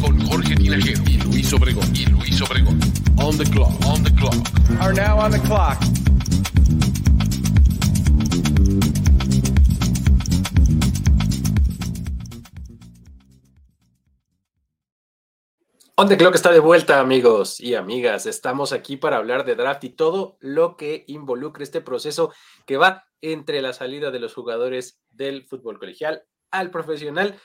con Jorge Tinajero y Luis Obregón, y Luis Obregón. On the clock, on the clock. Are now on the clock. On the Clock está de vuelta, amigos y amigas. Estamos aquí para hablar de draft y todo lo que involucra este proceso que va entre la salida de los jugadores del fútbol colegial al profesional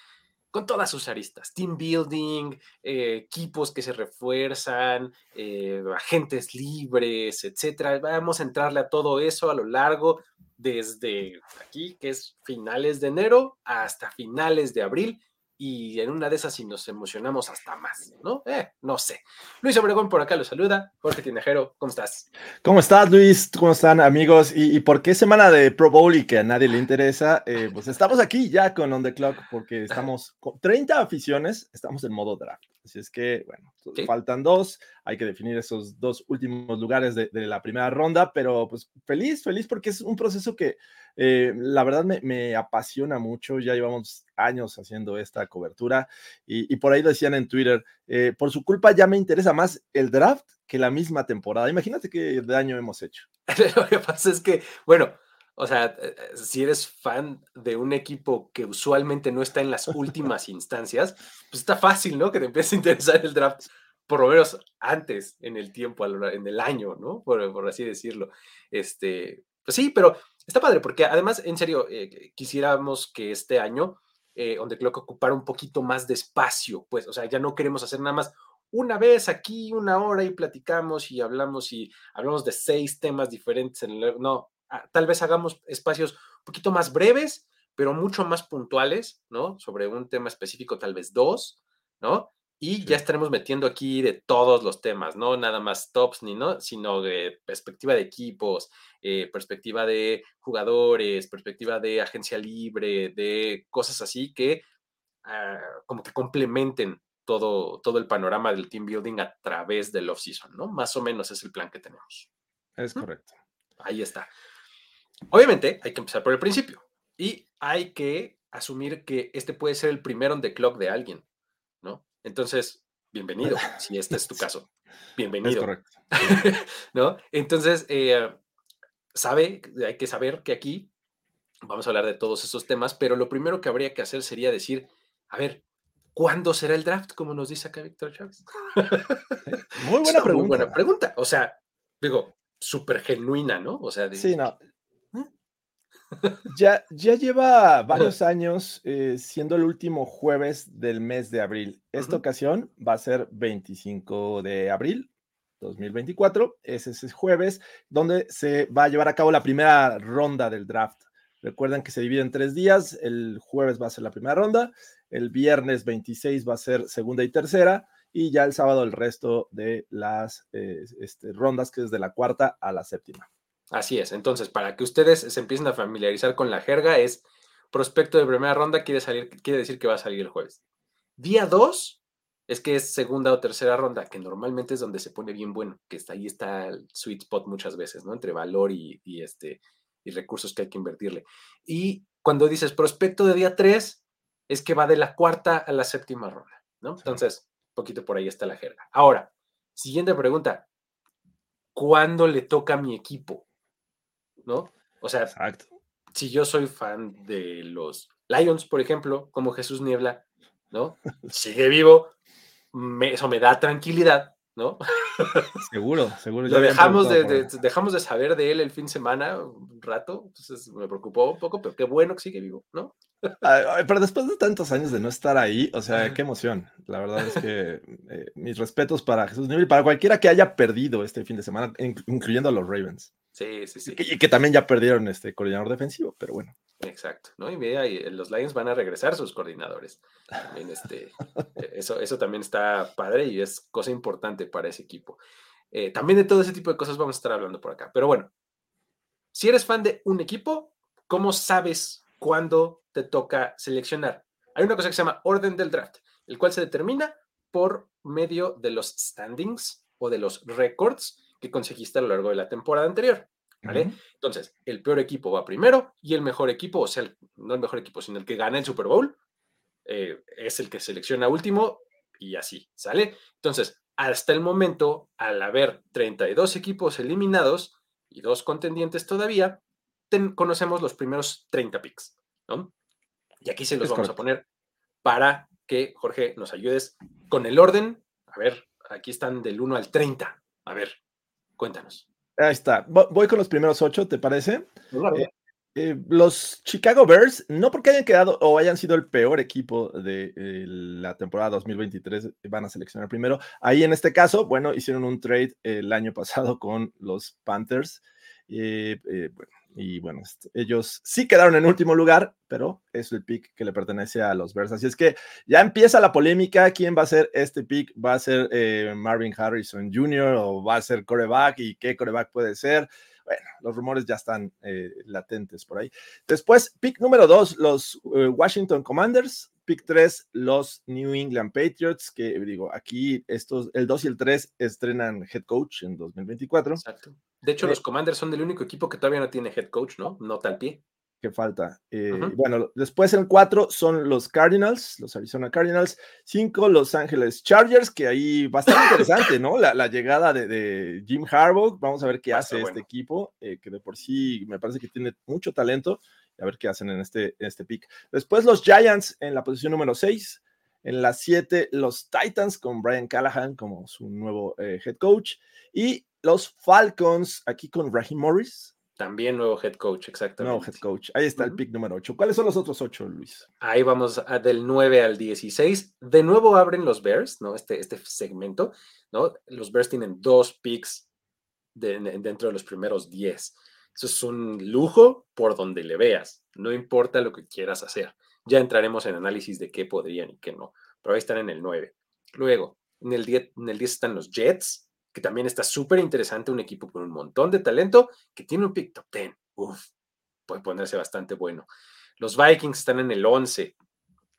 con todas sus aristas, team building, eh, equipos que se refuerzan, eh, agentes libres, etcétera. Vamos a entrarle a todo eso a lo largo desde aquí, que es finales de enero, hasta finales de abril y en una de esas si nos emocionamos hasta más, ¿no? Eh, no sé. Luis Obregón por acá lo saluda. Jorge Tinajero, ¿cómo estás? ¿Cómo estás, Luis? ¿Cómo están, amigos? ¿Y, por qué semana de Pro Bowl y que a nadie le interesa? Eh, pues estamos aquí ya con On The Clock porque estamos con 30 aficiones, estamos en modo draft. Así es que, bueno, faltan dos, hay que definir esos dos últimos lugares de, la primera ronda, pero pues feliz, feliz porque es un proceso que eh, la verdad me, apasiona mucho, ya llevamos años haciendo esta cobertura y, por ahí decían en Twitter, eh, por su culpa ya me interesa más el draft que la misma temporada. Imagínate qué daño hemos hecho. Lo que pasa es que, bueno, o sea, eh, si eres fan de un equipo que usualmente no está en las últimas instancias, pues está fácil, ¿no? Que te empiece a interesar el draft, por lo menos antes en el tiempo, en el año, ¿no? Por, así decirlo. Este, pues sí, pero está padre, porque además, en serio, eh, quisiéramos que este año, eh, donde creo que ocupara un poquito más de espacio, pues, o sea, ya no queremos hacer nada más una vez aquí, una hora y platicamos y hablamos y hablamos de seis temas diferentes. En el, no, tal vez hagamos espacios un poquito más breves, pero mucho más puntuales, ¿no? Sobre un tema específico, tal vez dos, ¿no? Y ya estaremos metiendo aquí de todos los temas, no nada más tops ni no, sino de perspectiva de equipos, eh, perspectiva de jugadores, perspectiva de agencia libre, de cosas así que ah, como que complementen todo, todo el panorama del team building a través del off-season, ¿no? Más o menos es el plan que tenemos. Es correcto. Ahí está. Obviamente hay que empezar por el principio y hay que asumir que este puede ser el primero on the clock de alguien, ¿no? Entonces, bienvenido, si este es tu caso. Bienvenido. Es correcto. ¿No? Entonces, eh, sabe, hay que saber que aquí vamos a hablar de todos esos temas, pero lo primero que habría que hacer sería decir, a ver, ¿cuándo será el draft? Como nos dice acá Víctor Chávez. Muy buena pregunta. Muy buena pregunta. O sea, digo, súper genuina, ¿no? O sea, sí, no, ya, ya lleva varios años eh, siendo el último jueves del mes de abril. Esta ocasión va a ser 25 de abril 2024. Es ese jueves donde se va a llevar a cabo la primera ronda del draft. Recuerden que se divide en tres días. El jueves va a ser la primera ronda. El viernes 26 va a ser segunda y tercera. Y ya el sábado el resto de las eh, este, rondas, que es de la cuarta a la séptima. Así es. Entonces, para que ustedes se empiecen a familiarizar con la jerga, es prospecto de primera ronda quiere, salir, quiere decir que va a salir el jueves. Día 2 es que es segunda o tercera ronda, que normalmente es donde se pone bien bueno, que está ahí está el sweet spot muchas veces, ¿no? Entre valor y, este, y recursos que hay que invertirle. Y cuando dices prospecto de día 3, es que va de la cuarta a la séptima ronda, ¿no? Entonces, un poquito por ahí está la jerga. Ahora, siguiente pregunta. ¿Cuándo le toca a mi equipo? ¿No? O sea, si yo soy fan de los Lions, por ejemplo, como Jesús Niebla, ¿no? Sigue vivo, eso me da tranquilidad, ¿no? Seguro, seguro. Lo dejamos de, dejamos de saber de él el fin de semana un rato, entonces me preocupó un poco, pero qué bueno que sigue vivo, ¿no? Pero después de tantos años de no estar ahí, o sea, qué emoción. La verdad es que eh, mis respetos para Jesús Niebla y para cualquiera que haya perdido este fin de semana, incluyendo a los Ravens. Sí, sí, sí. Y que, también ya perdieron este coordinador defensivo, pero bueno. Exacto, ¿no? Y mira, los Lions van a regresar sus coordinadores. este, e, eso, eso también está padre y es cosa importante para ese equipo. Eh, también de todo ese tipo de cosas vamos a estar hablando por acá. Pero bueno, si eres fan de un equipo, ¿cómo sabes cuándo te toca seleccionar? Hay una cosa que se llama orden del draft, el cual se determina por medio de los standings o de los records que conseguiste a lo largo de la temporada anterior. ¿Vale? Entonces, el peor equipo va primero y el mejor equipo, o sea, no el mejor equipo, sino el que gana el Super Bowl, eh, es el que selecciona último y así, ¿sale? Entonces, hasta el momento, al haber 32 equipos eliminados y dos contendientes todavía, conocemos los primeros 30 picks, ¿no? Y aquí se los vamos a poner para que, Jorge, nos ayudes con el orden. A ver, aquí están del 1 al 30. A ver, cuéntanos. Ahí está. Voy con los primeros ocho, ¿te parece? Eh, eh, los Chicago Bears, no porque hayan quedado o hayan sido el peor equipo de eh, la temporada 2023, van a seleccionar primero. Ahí en este caso, bueno, hicieron un trade el año pasado con los Panthers. bueno, y bueno, ellos sí quedaron en último lugar, pero es el pick que le pertenece a los Bears. Así es que ya empieza la polémica. ¿Quién va a ser este pick? ¿Va a ser eh, Marvin Harrison Jr. o va a ser coreback? ¿Y qué coreback puede ser? Bueno, los rumores ya están eh, latentes por ahí. Después, pick número dos, los eh, Washington Commanders. Pick 3, los New England Patriots, que digo, aquí estos, el 2 y el 3 estrenan head coach en 2024. Exacto. De hecho, los Commanders son el único equipo que todavía no tiene head coach, ¿no? Nota al pie. Que falta. Eh, bueno, después en 4 son los Cardinals, los Arizona Cardinals. 5, Los Ángeles Chargers, que ahí estar interesante, ¿no? La, llegada de, Jim Harbaugh. Vamos a ver qué hace este equipo, eh, que de por sí me parece que tiene mucho talento. A ver qué hacen en este, en este pick. Después los Giants en la posición número 6. En la 7, los Titans con Brian Callahan como su nuevo eh, head coach. Y los Falcons, aquí con Raheem Morris. También nuevo head coach, exactamente. Nuevo head coach. Ahí está el pick número 8. ¿Cuáles son los otros 8, Luis? Ahí vamos del 9 al 16. De nuevo abren los Bears, ¿no? Este, este segmento, ¿no? Los Bears tienen dos picks dentro de los primeros 10. Eso es un lujo por donde le veas. No importa lo que quieras hacer. Ya entraremos en análisis de qué podrían y qué no. Pero ahí están en el 9. Luego, en el 10, en el 10 están los Jets, también está súper interesante, un equipo con un montón de talento, que tiene un pick top 10. Uf, puede ponerse bastante bueno. Los Vikings están en el 11.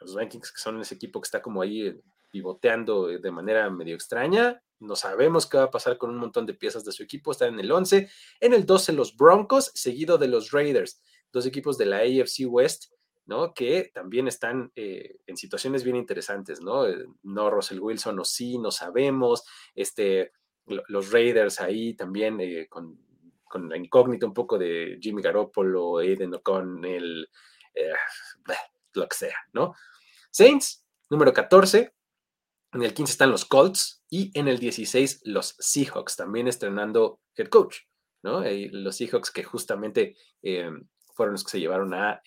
Los Vikings que son ese equipo que está como ahí eh, pivoteando de manera medio extraña. No sabemos qué va a pasar con un montón de piezas de su equipo. Están en el 11. En el 12 los Broncos, seguido de los Raiders. Dos equipos de la AFC West, ¿no? Que también están eh, en situaciones bien interesantes, ¿no? Eh, no Russell Wilson o sí, no sabemos. Este, los Raiders ahí también eh, con, la incógnita un poco de Jimmy Garoppolo, Aiden O'Connell, eh, lo que sea, ¿no? Saints, número 14. En el 15 están los Colts y en el 16 los Seahawks, también estrenando head coach, ¿no? los Seahawks que justamente eh, fueron los que se llevaron a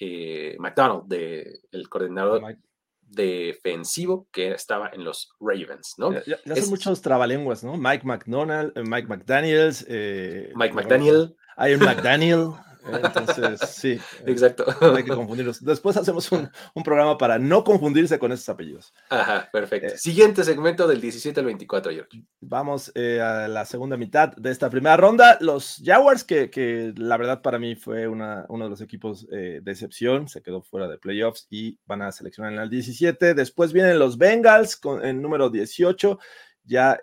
McDonald, de, el coordinador defensivo que estaba en los Ravens, ¿no? Ya, son muchos trabalenguas, ¿no? Mike McDonald, eh, Mike McDaniels. Eh, Mike McDaniel. Un McDaniel. Entonces, sí. Exacto. hay que confundirlos. Después hacemos un, programa para no confundirse con esos apellidos. Ajá, perfecto. Eh, Siguiente segmento del 17 al 24, George. Vamos eh, a la segunda mitad de esta primera ronda. Los Jaguars, que, que la verdad para mí fue una, uno de los equipos eh, de excepción, se quedó fuera de playoffs y van a seleccionar en el 17. Después vienen los Bengals con el número 18, ya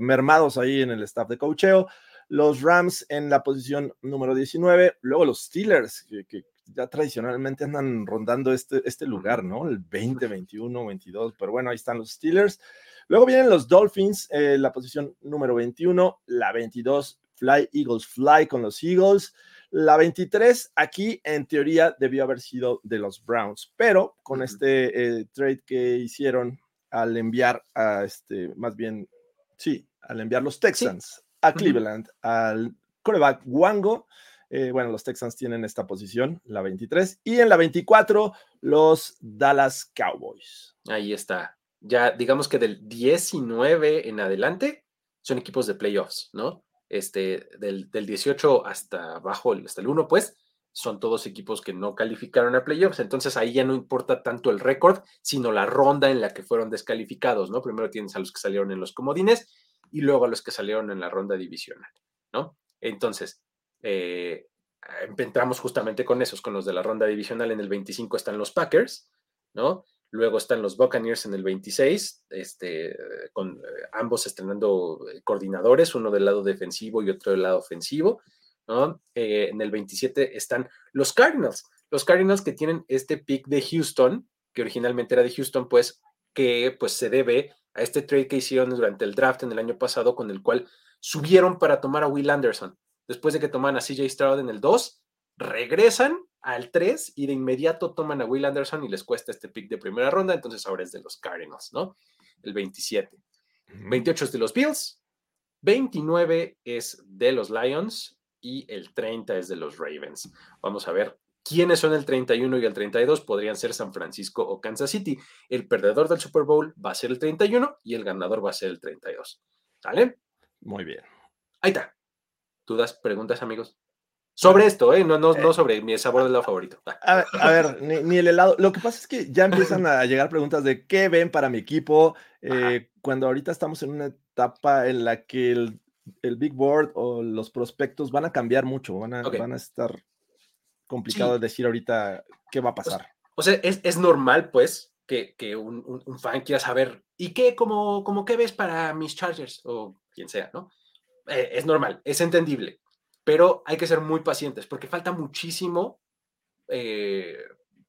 mermados ahí en el staff de cocheo los Rams en la posición número 19, luego los Steelers, que, ya tradicionalmente andan rondando este, este lugar, ¿no? El 20, 21, 22, pero bueno, ahí están los Steelers. Luego vienen los Dolphins, en la posición número 21, la 22, Fly Eagles Fly con los Eagles. La 23, aquí en teoría debió haber sido de los Browns, pero con este eh, trade que hicieron al enviar a este, más bien, sí, al enviar los Texans a Cleveland, al coreback Wango. Eh, bueno, los Texans tienen esta posición, la 23, y en la 24, los Dallas Cowboys. Ahí está. Ya digamos que del 19 en adelante son equipos de playoffs, ¿no? Este, del, 18 hasta abajo, hasta el 1, pues, son todos equipos que no calificaron a playoffs, entonces ahí ya no importa tanto el récord, sino la ronda en la que fueron descalificados, ¿no? Primero tienes a los que salieron en los comodines y luego a los que salieron en la ronda divisional, ¿no? Entonces, eh, entramos justamente con esos, con los de la ronda divisional. En el 25 están los Packers, ¿no? Luego están los Buccaneers en el 26, este, con ambos estrenando eh, coordinadores, uno del lado defensivo y otro del lado ofensivo. ¿no? Eh, en el 27 están los Cardinals. Los Cardinals que tienen este pick de Houston, que originalmente era de Houston, pues que pues se debe a este trade que hicieron durante el draft en el año pasado, con el cual subieron para tomar a Will Anderson. Después de que toman a CJ Stroud en el 2, regresan al 3 y de inmediato toman a Will Anderson y les cuesta este pick de primera ronda, entonces ahora es de los Cardinals, ¿no? El 27. 28 es de los Bills, 29 es de los Lions y el 30 es de los Ravens. Vamos a ver quiénes son el 31 y el 32. Podrían ser San Francisco o Kansas City. El perdedor del Super Bowl va a ser el 31 y el ganador va a ser el 32. ¿Sale? Muy bien. Ahí está. ¿Dudas, preguntas, amigos? Sobre esto, ¿eh? No, no, no eh, sobre mi sabor de helado favorito. A ver, ni, el helado. Lo que pasa es que ya empiezan a llegar preguntas de qué ven para mi equipo. Eh, cuando ahorita estamos en una etapa en la que el, Big Board o los prospectos van a cambiar mucho, van a, van a estar complicado decir ahorita qué va a pasar. O sea, es, normal, pues, que, un, fan quiera saber, ¿y qué, como, como qué ves para mis Chargers? O quien sea, ¿no? Eh, es normal, es entendible pero hay que ser muy pacientes porque falta muchísimo eh,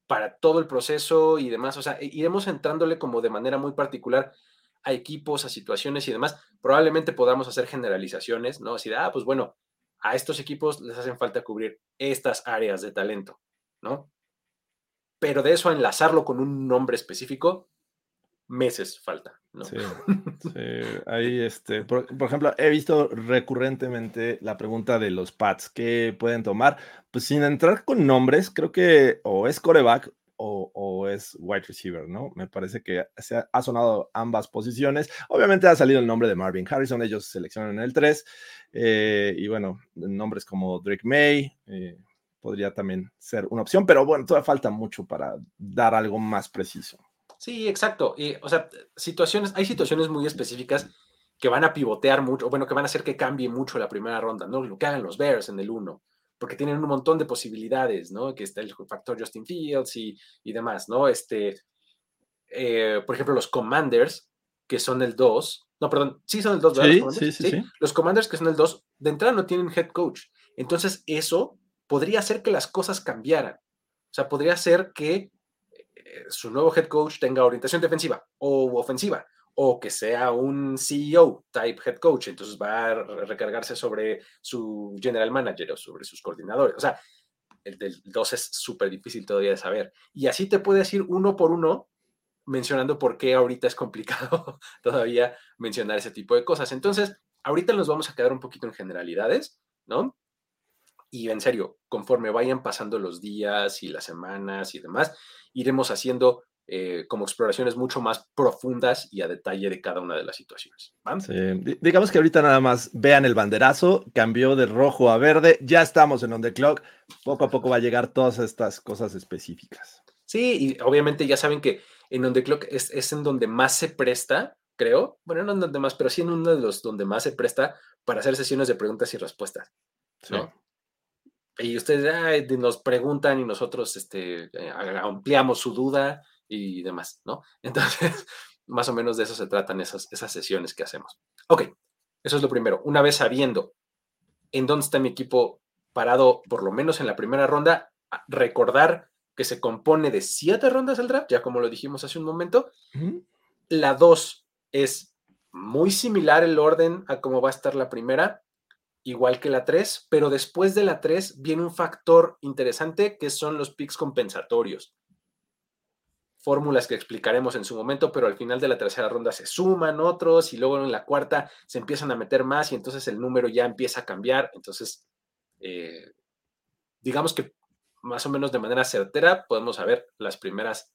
para todo el proceso y demás. O sea, iremos entrándole como de manera muy particular a equipos, a situaciones y demás. Probablemente podamos hacer generalizaciones, ¿no? Así de, ah, pues bueno, a estos equipos les hacen falta cubrir estas áreas de talento, ¿no? Pero de eso a enlazarlo con un nombre específico, meses falta. ¿no? Sí, Ahí, este, por, ejemplo, he visto recurrentemente la pregunta de los pads que pueden tomar, pues sin entrar con nombres, creo que o es coreback o, es wide receiver, ¿no? Me parece que se ha, sonado ambas posiciones. Obviamente ha salido el nombre de Marvin Harrison, ellos seleccionan el 3, eh, y bueno, nombres como Drake May. Eh, podría también ser una opción, pero bueno, todavía falta mucho para dar algo más preciso. Sí, exacto. Y, o sea, situaciones, hay situaciones muy específicas que van a pivotear mucho, bueno, que van a hacer que cambie mucho la primera ronda, ¿no? Lo que hagan los Bears en el 1, porque tienen un montón de posibilidades, ¿no? Que está el factor Justin Fields y, demás, ¿no? Este, eh, por ejemplo, los Commanders, que son el 2, no, perdón, sí son el 2, ¿verdad? Sí, sí, sí, Los Commanders, que son el 2, de entrada no tienen head coach. Entonces, eso podría hacer que las cosas cambiaran. O sea, podría ser que su nuevo head coach tenga orientación defensiva o ofensiva, o que sea un CEO type head coach, entonces va a recargarse sobre su general manager o sobre sus coordinadores. O sea, el del 2 es súper difícil todavía de saber. Y así te puedes ir uno por uno mencionando por qué ahorita es complicado todavía mencionar ese tipo de cosas. Entonces, ahorita nos vamos a quedar un poquito en generalidades, ¿no? Y en serio, conforme vayan pasando los días y las semanas y demás, iremos haciendo eh, como exploraciones mucho más profundas y a detalle de cada una de las situaciones. Digamos que ahorita nada más vean el banderazo, cambió de rojo a verde, ya estamos en on the clock, poco a poco va a llegar todas estas cosas específicas. Sí, y obviamente ya saben que en on the clock es, es en donde más se presta, creo, bueno, no en donde más, pero sí en uno de los donde más se presta para hacer sesiones de preguntas y respuestas. ¿no? y ustedes nos preguntan y nosotros este, eh, ampliamos su duda y demás, ¿no? Entonces, más o menos de eso se tratan esas, esas sesiones que hacemos. Ok, eso es lo primero. Una vez sabiendo en dónde está mi equipo parado, por lo menos en la primera ronda, recordar que se compone de siete rondas el draft, ya como lo dijimos hace un momento. La dos es muy similar el orden a cómo va a estar la primera, igual que la 3, pero después de la 3 viene un factor interesante que son los picks compensatorios. Fórmulas que explicaremos en su momento, pero al final de la tercera ronda se suman otros y luego en la cuarta se empiezan a meter más y entonces el número ya empieza a cambiar. Entonces, eh, digamos que más o menos de manera certera podemos saber las primeras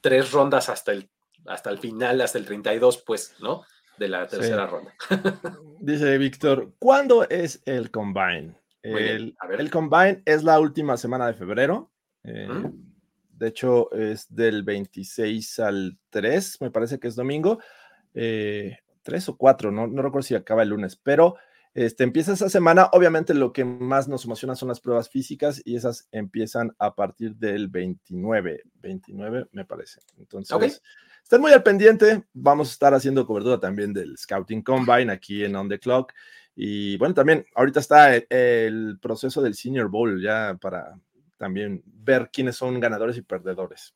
tres rondas hasta el, hasta el final, hasta el 32, pues, ¿no? de la tercera ronda. Dice Víctor, ¿cuándo es el combine? El, el, Combine es la última semana de febrero. Eh, de hecho, es del 26 al 3, me parece que es domingo. Eh, 3 o 4, no, no recuerdo si acaba el lunes, pero este, empieza esa semana. Obviamente lo que más nos emociona son las pruebas físicas y esas empiezan a partir del 29, 29 me parece. Entonces, estén muy al pendiente. Vamos a estar haciendo cobertura también del Scouting Combine aquí en On the Clock. Y bueno, también ahorita está el, proceso del Senior Bowl ya para también ver quiénes son ganadores y perdedores.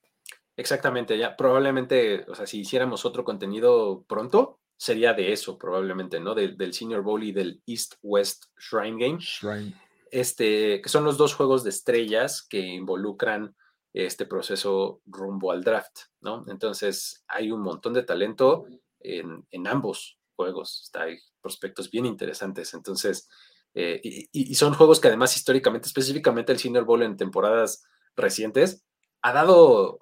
Exactamente, ya probablemente, o sea, si hiciéramos otro contenido pronto, sería de eso probablemente, ¿no? del Senior Bowl y del East-West Shrine Game. Shrine. Este, que son los dos juegos de estrellas que involucran este proceso rumbo al draft, ¿no? Entonces, hay un montón de talento en, en ambos juegos. Está, hay prospectos bien interesantes. Entonces, eh, y, son juegos que además históricamente, específicamente el Senior Bowl en temporadas recientes, ha dado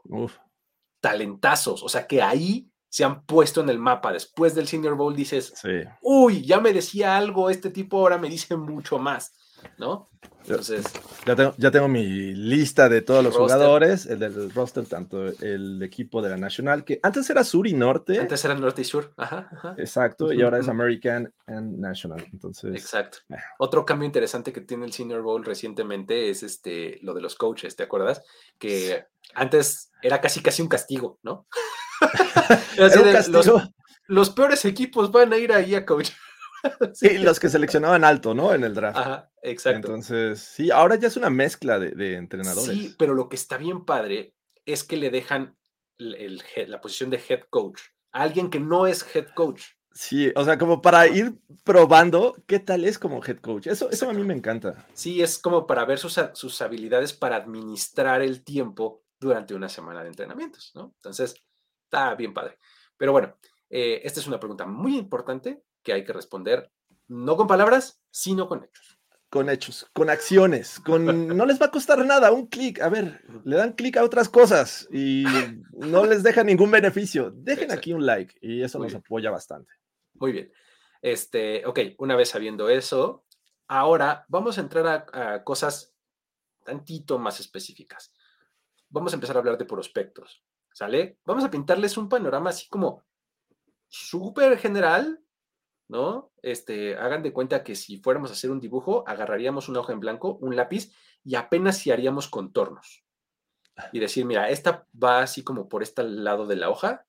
talentazos. O sea, que ahí se han puesto en el mapa. Después del Senior Bowl dices, uy, ya me decía algo, este tipo ahora me dice mucho más. ¿No? Entonces. Ya tengo, ya tengo mi lista de todos los jugadores, el del roster, tanto el equipo de la Nacional, que antes era sur y norte. Antes era norte y sur, ajá. Exacto, y ahora es American and National. Entonces. Exacto. Eh. Otro cambio interesante que tiene el Senior Bowl recientemente es este, lo de los coaches, ¿te acuerdas? Que antes era casi casi un castigo, ¿no? los, los peores equipos van a ir ahí a coach. sí, los que seleccionaban alto, ¿no? En el draft. Ajá, exacto. Entonces, sí, ahora ya es una mezcla de, entrenadores. Sí, pero lo que está bien padre es que le dejan la posición de head coach a alguien que no es head coach. Sí, o sea, como para ir probando qué tal es como head coach. Eso, eso a mí me encanta. Sí, es como para ver sus, sus habilidades para administrar el tiempo durante una semana de entrenamientos, ¿no? Entonces, está bien padre. Pero bueno, eh, esta es una pregunta muy importante que hay que responder no con palabras, sino con hechos. Con hechos, con acciones, con no les va a costar nada, un clic. A ver, le dan clic a otras cosas y no les deja ningún beneficio. Dejen aquí un like y eso nos apoya bastante. Muy bien. Este, ok, una vez sabiendo eso, ahora vamos a entrar a, a cosas tantito más específicas. Vamos a empezar a hablar de prospectos, ¿sale? Vamos a pintarles un panorama así como súper general ¿no? Este, hagan de cuenta que si fuéramos a hacer un dibujo, agarraríamos una hoja en blanco, un lápiz y apenas si haríamos contornos. Y decir, mira, esta va así como por este lado de la hoja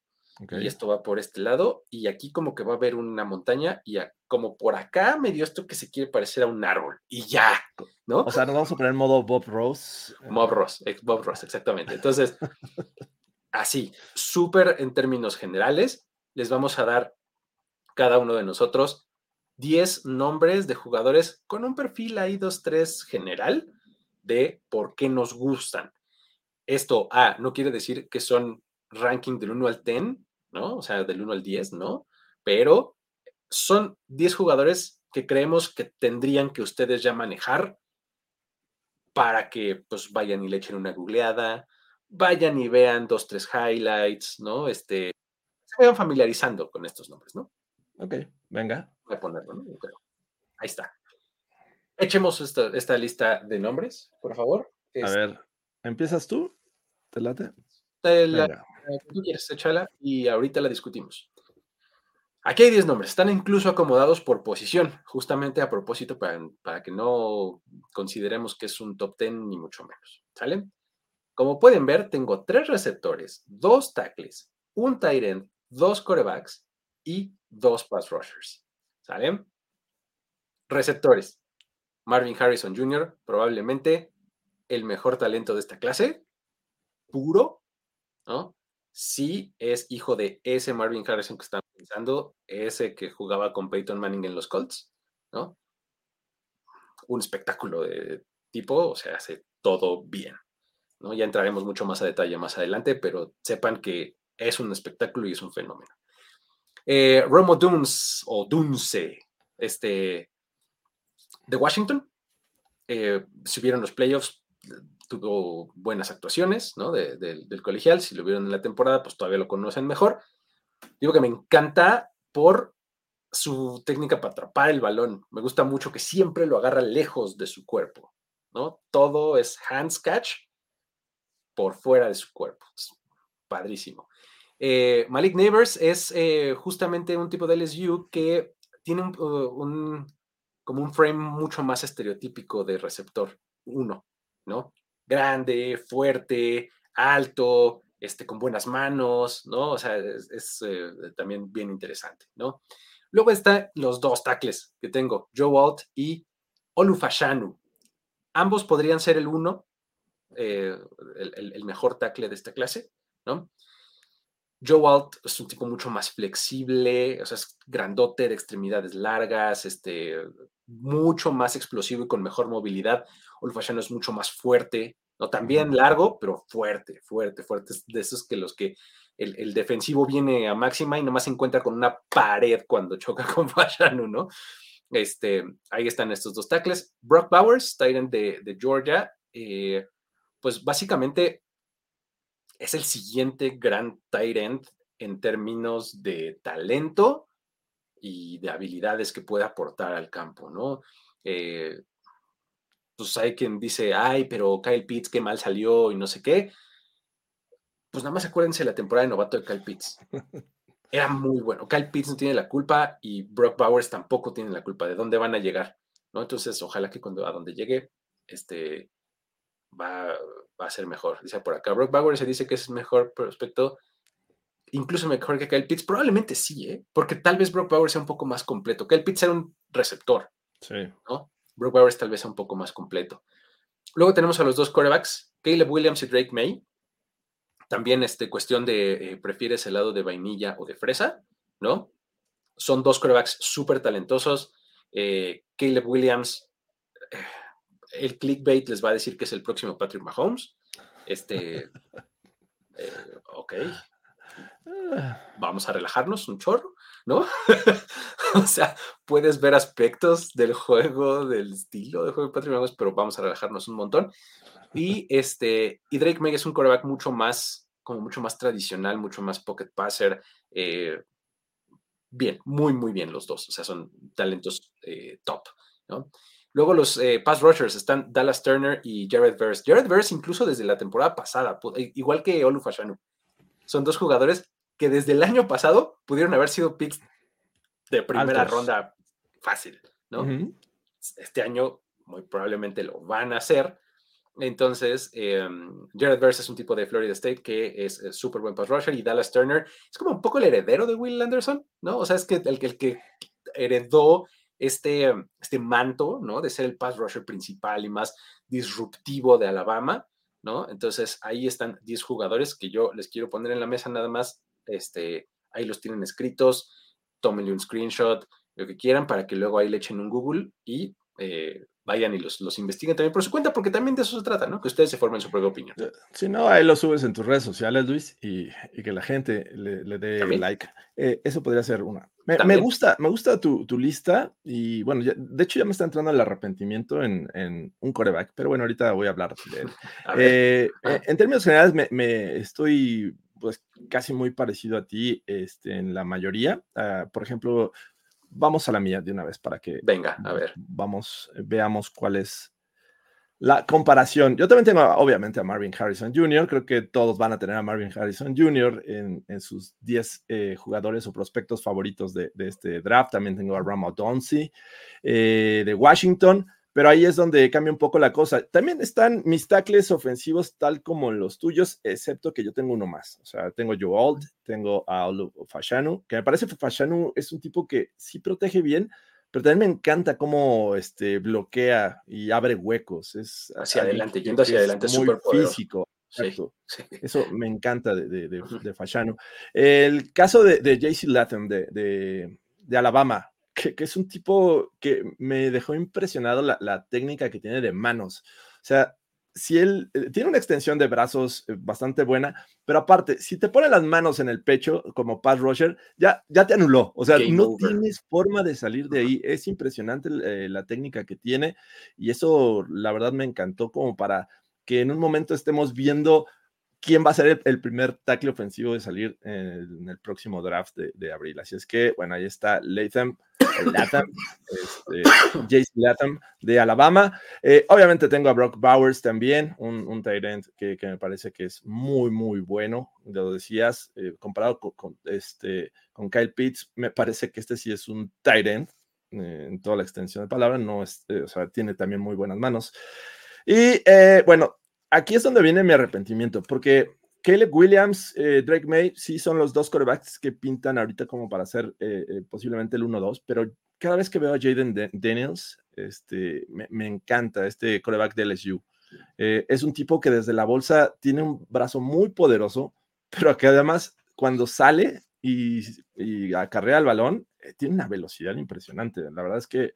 y esto va por este lado y aquí como que va a haber una montaña y como por acá me dio esto que se quiere parecer a un árbol y ya, ¿no? O sea, nos vamos a poner en modo Bob Ross. Bob Ross, Bob Ross, exactamente. Entonces, así, súper en términos generales, les vamos a dar cada uno de nosotros 10 nombres de jugadores con un perfil ahí, dos, tres general de por qué nos gustan. Esto, ah, no quiere decir que son ranking del 1 al 10, ¿no? O sea, del 1 al 10, ¿no? Pero son 10 jugadores que creemos que tendrían que ustedes ya manejar para que pues vayan y le echen una googleada, vayan y vean dos, tres highlights, ¿no? Este, se vayan familiarizando con estos nombres, ¿no? Ok, venga. Voy a ponerlo, ¿no? Ahí está. Echemos esta, lista de nombres, por favor. A este ver, ¿empiezas tú? ¿Te late? tú quieres, échala y ahorita la discutimos. Aquí hay 10 nombres, están incluso acomodados por posición, justamente a propósito para, para, que no consideremos que es un top 10 ni mucho menos. ¿Sale? Como pueden ver, tengo tres receptores, dos tackles, un tight end, dos corebacks y dos pass rushers. ¿Sale? Receptores. Marvin Harrison Jr., probablemente el mejor talento de esta clase, puro, ¿no? Sí es hijo de ese Marvin Harrison que están pensando, ese que jugaba con Peyton Manning en los Colts, ¿no? Un espectáculo de tipo, o sea, hace todo bien, ¿no? Ya entraremos mucho más a detalle más adelante, pero sepan que es un espectáculo y es un fenómeno. Eh, Romo Dunes o Dunce, este, de Washington, eh, si vieron los playoffs, tuvo buenas actuaciones ¿no? del colegial. Si lo vieron en la temporada, pues todavía lo conocen mejor. Digo que me encanta por su técnica para atrapar el balón. Me gusta mucho que siempre lo agarra lejos de su cuerpo, ¿no? Todo es hands catch por fuera de su cuerpo. padrísimo. Eh, Malik Neighbors es eh, justamente un tipo de LSU que tiene un, como un frame mucho más estereotípico de receptor uno, ¿no? Grande, fuerte, alto, este, con buenas manos, ¿no? O sea, es, eh, también bien interesante, ¿no? Luego están los dos tackles que tengo, Joe Walt y Olufashanu. Ambos podrían ser el uno, el, el, mejor tackle de esta clase, ¿no? Joe Walt es un tipo mucho más flexible, o sea, es grandote, de extremidades largas, este, mucho más explosivo y con mejor movilidad. Olfashano es mucho más fuerte, no también largo, pero fuerte, fuerte, fuerte. de esos que los que el, defensivo viene a máxima y nomás se encuentra con una pared cuando choca con Fashanu, ¿no? Este, ahí están estos dos tackles. Brock Bowers, Titan de, de Georgia, eh, pues básicamente es el siguiente gran tight end en términos de talento y de habilidades que puede aportar al campo, ¿no? Eh, pues hay quien dice, ay, pero Kyle Pitts, qué mal salió y no sé qué. Pues nada más acuérdense la temporada de novato de Kyle Pitts. Era muy bueno. Kyle Pitts no tiene la culpa y Brock Bowers tampoco tiene la culpa de dónde van a llegar, ¿no? Entonces, ojalá que cuando a donde llegue, este, va, va a ser mejor. Dice por acá, Brock Bauer se dice que es mejor prospecto, incluso mejor que Kyle Pitts. Probablemente sí, ¿eh? porque tal vez Brock Bauer sea un poco más completo. Kyle Pitts era un receptor. Sí. ¿no? Brock Bowers tal vez sea un poco más completo. Luego tenemos a los dos quarterbacks, Caleb Williams y Drake May. También este, cuestión de eh, prefieres el lado de vainilla o de fresa, ¿no? Son dos quarterbacks súper talentosos. Eh, Caleb Williams, eh, el clickbait les va a decir que es el próximo Patrick Mahomes. Este, eh, ok. Vamos a relajarnos un chorro, ¿no? o sea, puedes ver aspectos del juego, del estilo de juego de Patrick Mahomes, pero vamos a relajarnos un montón. Y este, y Drake May es un quarterback mucho más, como mucho más tradicional, mucho más pocket passer. Eh, bien, muy, muy bien los dos. O sea, son talentos eh, top, ¿no? Luego los eh, pass rushers están Dallas Turner y Jared Verse. Jared Verse incluso desde la temporada pasada, igual que Olu Fashanu. Son dos jugadores que desde el año pasado pudieron haber sido picks de primera ronda fácil, ¿no? Este año muy probablemente lo van a hacer. Entonces, em, Jared Verse es un tipo de Florida State que es súper buen pass rusher y Dallas Turner es como un poco el heredero de Will Anderson, ¿no? O sea, es que el, el que heredó este, este manto, ¿no? De ser el pass rusher principal y más disruptivo de Alabama, ¿no? Entonces ahí están 10 jugadores que yo les quiero poner en la mesa nada más, este, ahí los tienen escritos, tómenle un screenshot, lo que quieran, para que luego ahí le echen un Google y eh, vayan y los, los investiguen también por su cuenta, porque también de eso se trata, ¿no? Que ustedes se formen su propia opinión. Eh, si no, ahí lo subes en tus redes sociales, Luis, y, que la gente le, dé like. Eh, eso podría ser una. Me, gusta, me gusta tu, lista y bueno, de hecho ya me está entrando el arrepentimiento en, un coreback, pero bueno, ahorita voy a hablar de él. Eh, en términos generales, me, estoy pues casi muy parecido a ti este, en la mayoría. Ah, por ejemplo, vamos a la mía de una vez para que. Venga, a ver. Vamos, veamos cuál es la comparación. Yo también tengo, obviamente, a Marvin Harrison Jr. Creo que todos van a tener a Marvin Harrison Jr. en, sus 10 eh, jugadores o prospectos favoritos de, este draft. También tengo a Ramo Donzi eh, de Washington pero ahí es donde cambia un poco la cosa. También están mis tackles ofensivos tal como los tuyos, excepto que yo tengo uno más. O sea, tengo Joe Old, tengo a Fashanu, que me parece que Fashanu es un tipo que sí protege bien, pero también me encanta cómo este, bloquea y abre huecos. Es hacia adelante, yendo hacia adelante, es muy físico. Eso me encanta de, de, Fashanu. El caso de, de JC Latham de, de Alabama, que, es un tipo que me dejó impresionado la, técnica que tiene de manos. O sea, si él eh, tiene una extensión de brazos eh, bastante buena, pero aparte, si te pone las manos en el pecho como Pat Roger, ya, ya te anuló. O sea, no tienes forma de salir de ahí. Es impresionante eh, la técnica que tiene y eso, la verdad, me encantó como para que en un momento estemos viendo quién va a ser el, primer tackle ofensivo de salir en el, próximo draft de, abril. Así es que, bueno, ahí está Latham, Latham este, Jason Latham de Alabama. Eh, obviamente tengo a Brock Bowers también, un, un tight end que, me parece que es muy, muy bueno. Lo decías, eh, comparado con, este, con Kyle Pitts, me parece que este sí es un tight end eh, en toda la extensión de palabra, no es, o sea, tiene también muy buenas manos. Y bueno, aquí es donde viene mi arrepentimiento, porque Caleb Williams, eh, Drake May, sí son los dos corebacks que pintan ahorita como para ser eh, eh, posiblemente el 1-2, pero cada vez que veo a Jaden Daniels, este, me, encanta este coreback de LSU. es un tipo que desde la bolsa tiene un brazo muy poderoso, pero que además cuando sale y, y acarrea el balón, tiene una velocidad impresionante. La verdad es que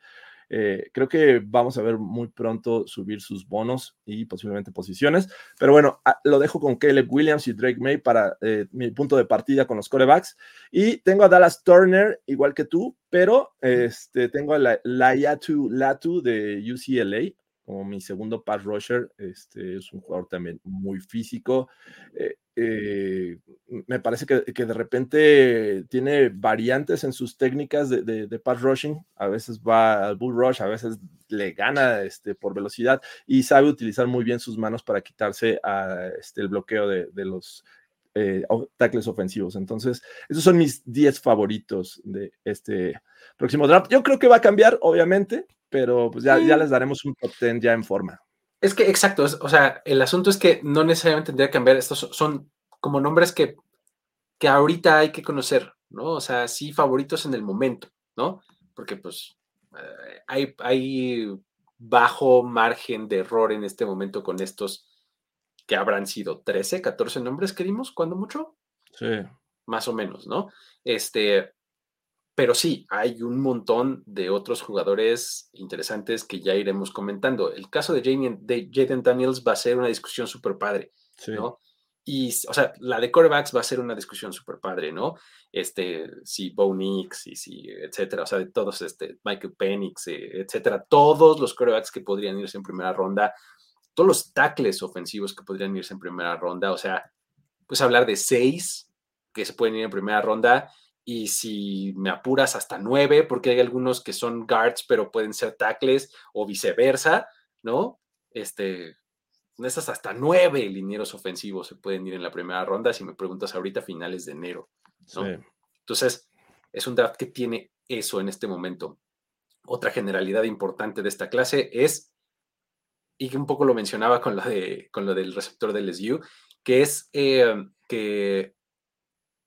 eh, creo que vamos a ver muy pronto subir sus bonos y posiblemente posiciones. Pero bueno, ah, lo dejo con Caleb Williams y Drake May para eh, mi punto de partida con los corebacks. Y tengo a Dallas Turner, igual que tú, pero este, tengo a la, Latu Latu de UCLA como mi segundo pass rusher. Este es un jugador también muy físico. Eh, eh, me parece que, de repente tiene variantes en sus técnicas de, pass rushing. A veces va al bull rush, a veces le gana este, por velocidad y sabe utilizar muy bien sus manos para quitarse este, el bloqueo de, los eh, tackles ofensivos. Entonces, esos son mis 10 favoritos de este próximo draft. Yo creo que va a cambiar, obviamente, pero pues ya, ya les daremos un top 10 ya en forma. Es que, exacto, o sea, el asunto es que no necesariamente tendría que cambiar, estos son como nombres que, que ahorita hay que conocer, ¿no? O sea, sí favoritos en el momento, ¿no? Porque pues eh, hay, hay bajo margen de error en este momento con estos que habrán sido 13, 14 nombres que dimos, cuando mucho. Sí. Más o menos, ¿no? Este, pero sí, hay un montón de otros jugadores interesantes que ya iremos comentando. El caso de Jaden, Daniels va a ser una discusión súper padre, ¿no? Y, o sea, la de corebacks va a ser una discusión súper padre, ¿no? Este, si Bo Nix y si, etcétera, o sea, de todos, este, Michael Penix, eh, etcétera, todos los corebacks que podrían irse en primera ronda, todos los tackles ofensivos que podrían irse en primera ronda, o sea, pues hablar de seis que se pueden ir en primera ronda y si me apuras hasta nueve, porque hay algunos que son guards, pero pueden ser tackles o viceversa, ¿no? Este, esas hasta nueve linieros ofensivos se pueden ir en la primera ronda, si me preguntas ahorita, finales de enero, ¿no? Entonces, es un draft que tiene eso en este momento. Otra generalidad importante de esta clase es, y que un poco lo mencionaba con lo, de, con lo del receptor del SU, que es eh, que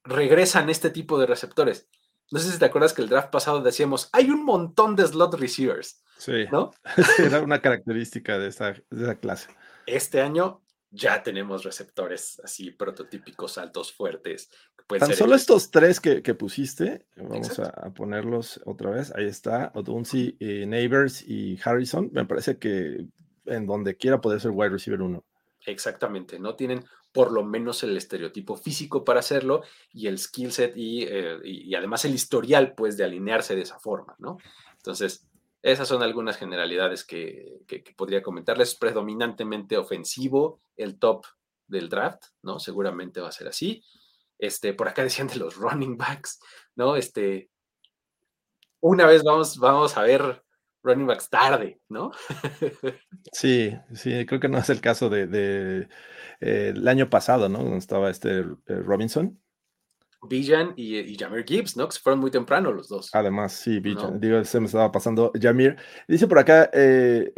regresan este tipo de receptores. No sé si te acuerdas que el draft pasado decíamos, hay un montón de slot receivers. Sí, ¿no? Era una característica de esa, clase. Este año ya tenemos receptores así prototípicos, altos, fuertes. Tan solo estos tres que, pusiste, vamos a, ponerlos otra vez. Ahí está, Odunsi, eh, Neighbors y Harrison. Me parece que en donde quiera puede ser wide receiver uno. Exactamente, no tienen por lo menos el estereotipo físico para hacerlo y el skill set eh, y, además el historial, pues, de alinearse de esa forma, ¿no? Entonces, esas son algunas generalidades que, podría comentarles. Predominantemente ofensivo el top del draft, ¿no? Seguramente va a ser así. Este, por acá decían de los running backs, ¿no? Este, una vez vamos, vamos a ver running backs tarde, ¿no? sí, sí, creo que no es el caso de eh, el año pasado, ¿no? Donde estaba este eh, Robinson. Bijan y, y, Jamir Gibbs, ¿no? Que fueron muy temprano los dos. Además, sí, Bijan. Digo, se me estaba pasando Jamir. Dice por acá eh,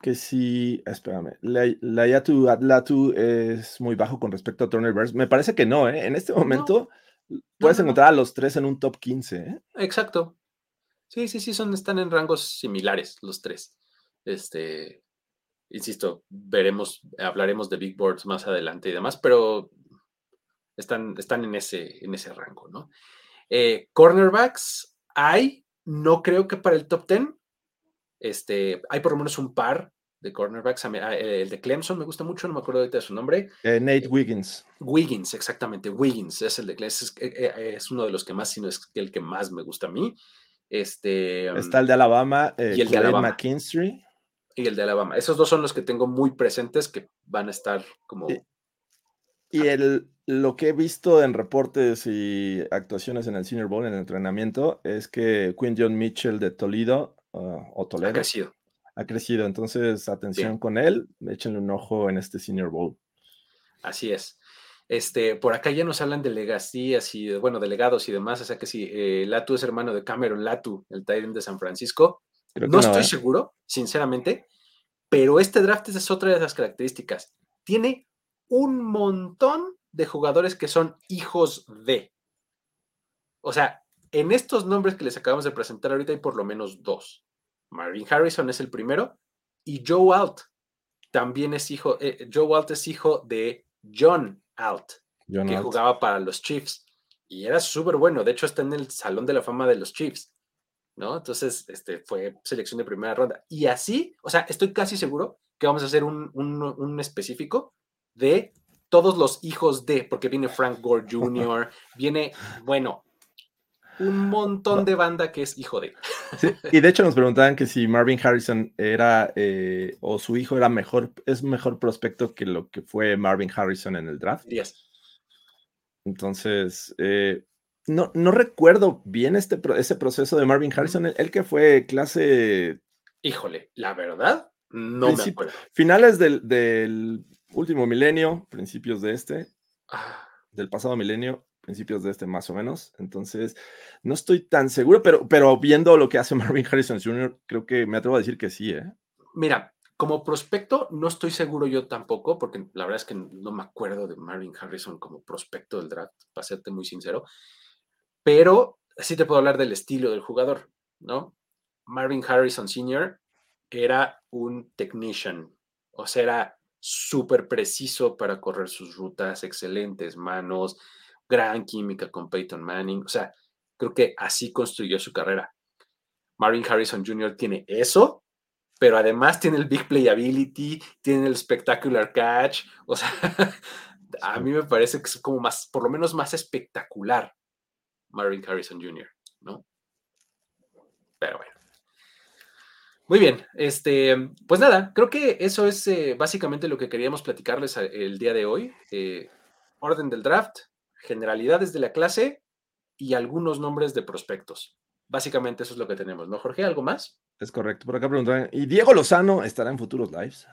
que sí, espérame, la, la Yatu Atlatu es muy bajo con respecto a Turner Burns. Me parece que no, ¿eh? En este momento puedes encontrar a los tres en un top 15, ¿eh? Exacto. Sí, sí, sí, son, están en rangos similares los tres. Este, insisto, veremos, hablaremos de big boards más adelante y demás, pero están, están en, ese, en ese rango, ¿no? Eh, cornerbacks hay, no creo que para el top 10, este, hay por lo menos un par de cornerbacks. Ah, el de Clemson me gusta mucho, no me acuerdo ahorita de su nombre. Eh, Nate Wiggins. Wiggins, exactamente. Wiggins es el de Clemson. Es, eh, es, uno de los que más, si no es el que más me gusta a mí. Este, Está el de Alabama, y el de Alabama. McKinstry y el de Alabama. Esos dos son los que tengo muy presentes que van a estar como... Y el, lo que he visto en reportes y actuaciones en el Senior Bowl, en el entrenamiento, es que Quinn John Mitchell de Toledo, uh, o Toledo, ha crecido. Ha crecido, entonces atención con él, échenle un ojo en este Senior Bowl. Así es. Este, por acá ya nos hablan de legasías y, bueno, delegados y demás, o sea que si eh, Latu es hermano de Cameron Latu, el Tyrant de San Francisco. No, estoy ¿eh? seguro, sinceramente, pero este draft es otra de esas características. Tiene un montón de jugadores que son hijos de. O sea, en estos nombres que les acabamos de presentar ahorita hay por lo menos dos. Marvin Harrison es el primero y Joe Alt también es hijo, eh, Joe Alt es hijo de John Alt, que jugaba para los Chiefs y era súper bueno. De hecho, está en el Salón de la Fama de los Chiefs. ¿no? Entonces, este, fue selección de primera ronda. Y así, o sea, estoy casi seguro que vamos a hacer un, un, específico de todos los hijos de, porque viene Frank Gore Jr., viene, bueno, un montón de banda que es hijo de. Y de hecho nos preguntaban que si Marvin Harrison era, eh, o su hijo era mejor, es mejor prospecto que lo que fue Marvin Harrison en el draft. Entonces, eh, no, no recuerdo bien este, ese proceso de Marvin Harrison, el, que fue clase... Híjole, la verdad, no me acuerdo. Finales del, último milenio, principios de este, ah. del pasado milenio, principios de este más o menos. Entonces, no estoy tan seguro, pero, pero viendo lo que hace Marvin Harrison Jr., creo que me atrevo a decir que sí, ¿eh? Mira, como prospecto, no estoy seguro yo tampoco, porque la verdad es que no me acuerdo de Marvin Harrison como prospecto del draft, para serte muy sincero pero sí te puedo hablar del estilo del jugador, ¿no? Marvin Harrison Sr. era un technician, o sea, era súper preciso para correr sus rutas, excelentes manos, gran química con Peyton Manning, o sea, creo que así construyó su carrera. Marvin Harrison Jr. tiene eso, pero además tiene el big playability, tiene el spectacular catch, o sea, a mí me parece que es como más, por lo menos más espectacular Marvin Harrison Jr., ¿no? Pero bueno. Muy bien, este, pues nada, creo que eso es eh, básicamente lo que queríamos platicarles el día de hoy. Eh, orden del draft, generalidades de la clase y algunos nombres de prospectos. Básicamente eso es lo que tenemos, ¿no, Jorge? ¿Algo más? Es correcto. Por acá preguntan, ¿y Diego Lozano estará en futuros lives?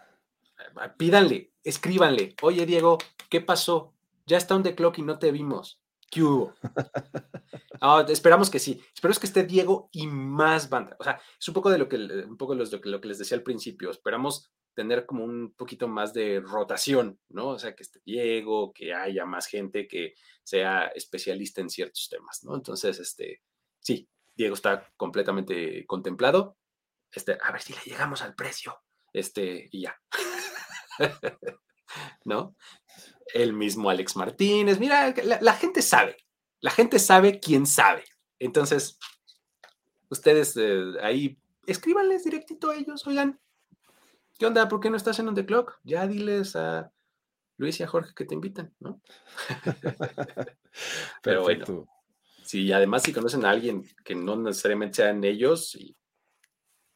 Pídanle, escríbanle. Oye, Diego, ¿qué pasó? Ya está un the clock y no te vimos. ¿Qué? Ah, esperamos que sí. Espero que esté Diego y más banda. O sea, es un poco de lo que, un poco lo, que les decía al principio. Esperamos tener como un poquito más de rotación, ¿no? O sea, que esté Diego, que haya más gente que sea especialista en ciertos temas, ¿no? Entonces, este, sí, Diego está completamente contemplado. Este, a ver si le llegamos al precio. Este, y ya. ¿No? El mismo Alex Martínez. Mira, la gente sabe, la gente sabe quién sabe. Entonces, ustedes eh, ahí escríbanles directito a ellos, oigan, ¿qué onda? ¿Por qué no estás en On The Clock? Ya diles a Luis y a Jorge que te invitan, ¿no? Pero bueno, si además si conocen a alguien que no necesariamente sean ellos,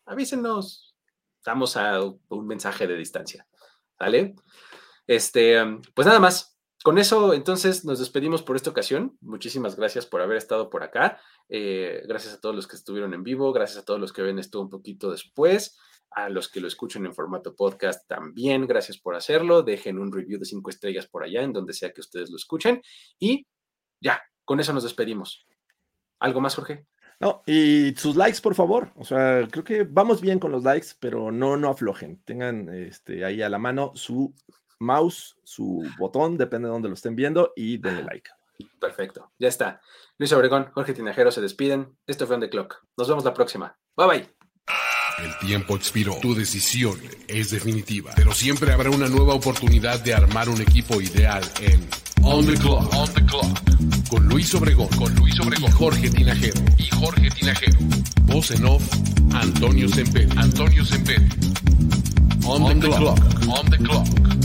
avísenos, damos a un mensaje de distancia, ¿vale? Este, pues nada más, con eso, entonces, nos despedimos por esta ocasión. Muchísimas gracias por haber estado por acá. Eh, gracias a todos los que estuvieron en vivo. Gracias a todos los que ven esto un poquito después. A los que lo escuchen en formato podcast también, gracias por hacerlo. Dejen un review de cinco estrellas por allá, en donde sea que ustedes lo escuchen. Y ya, con eso nos despedimos. ¿Algo más, Jorge? No, y sus likes, por favor. O sea, creo que vamos bien con los likes, pero no, no aflojen. Tengan este, ahí a la mano su mouse, su botón, depende de dónde lo estén viendo, y denle like. Perfecto, ya está. Luis Obregón, Jorge Tinajero se despiden. Esto fue On The Clock. Nos vemos la próxima. Bye bye. El tiempo expiró. Tu decisión es definitiva. Pero siempre habrá una nueva oportunidad de armar un equipo ideal en On the Clock. On the Clock. Con Luis Obregón. Con Luis Obregón. Jorge Tinajero. Y Jorge Tinajero. Voz en off. Antonio Semper. Antonio Semper. On, the, clock. On the Clock.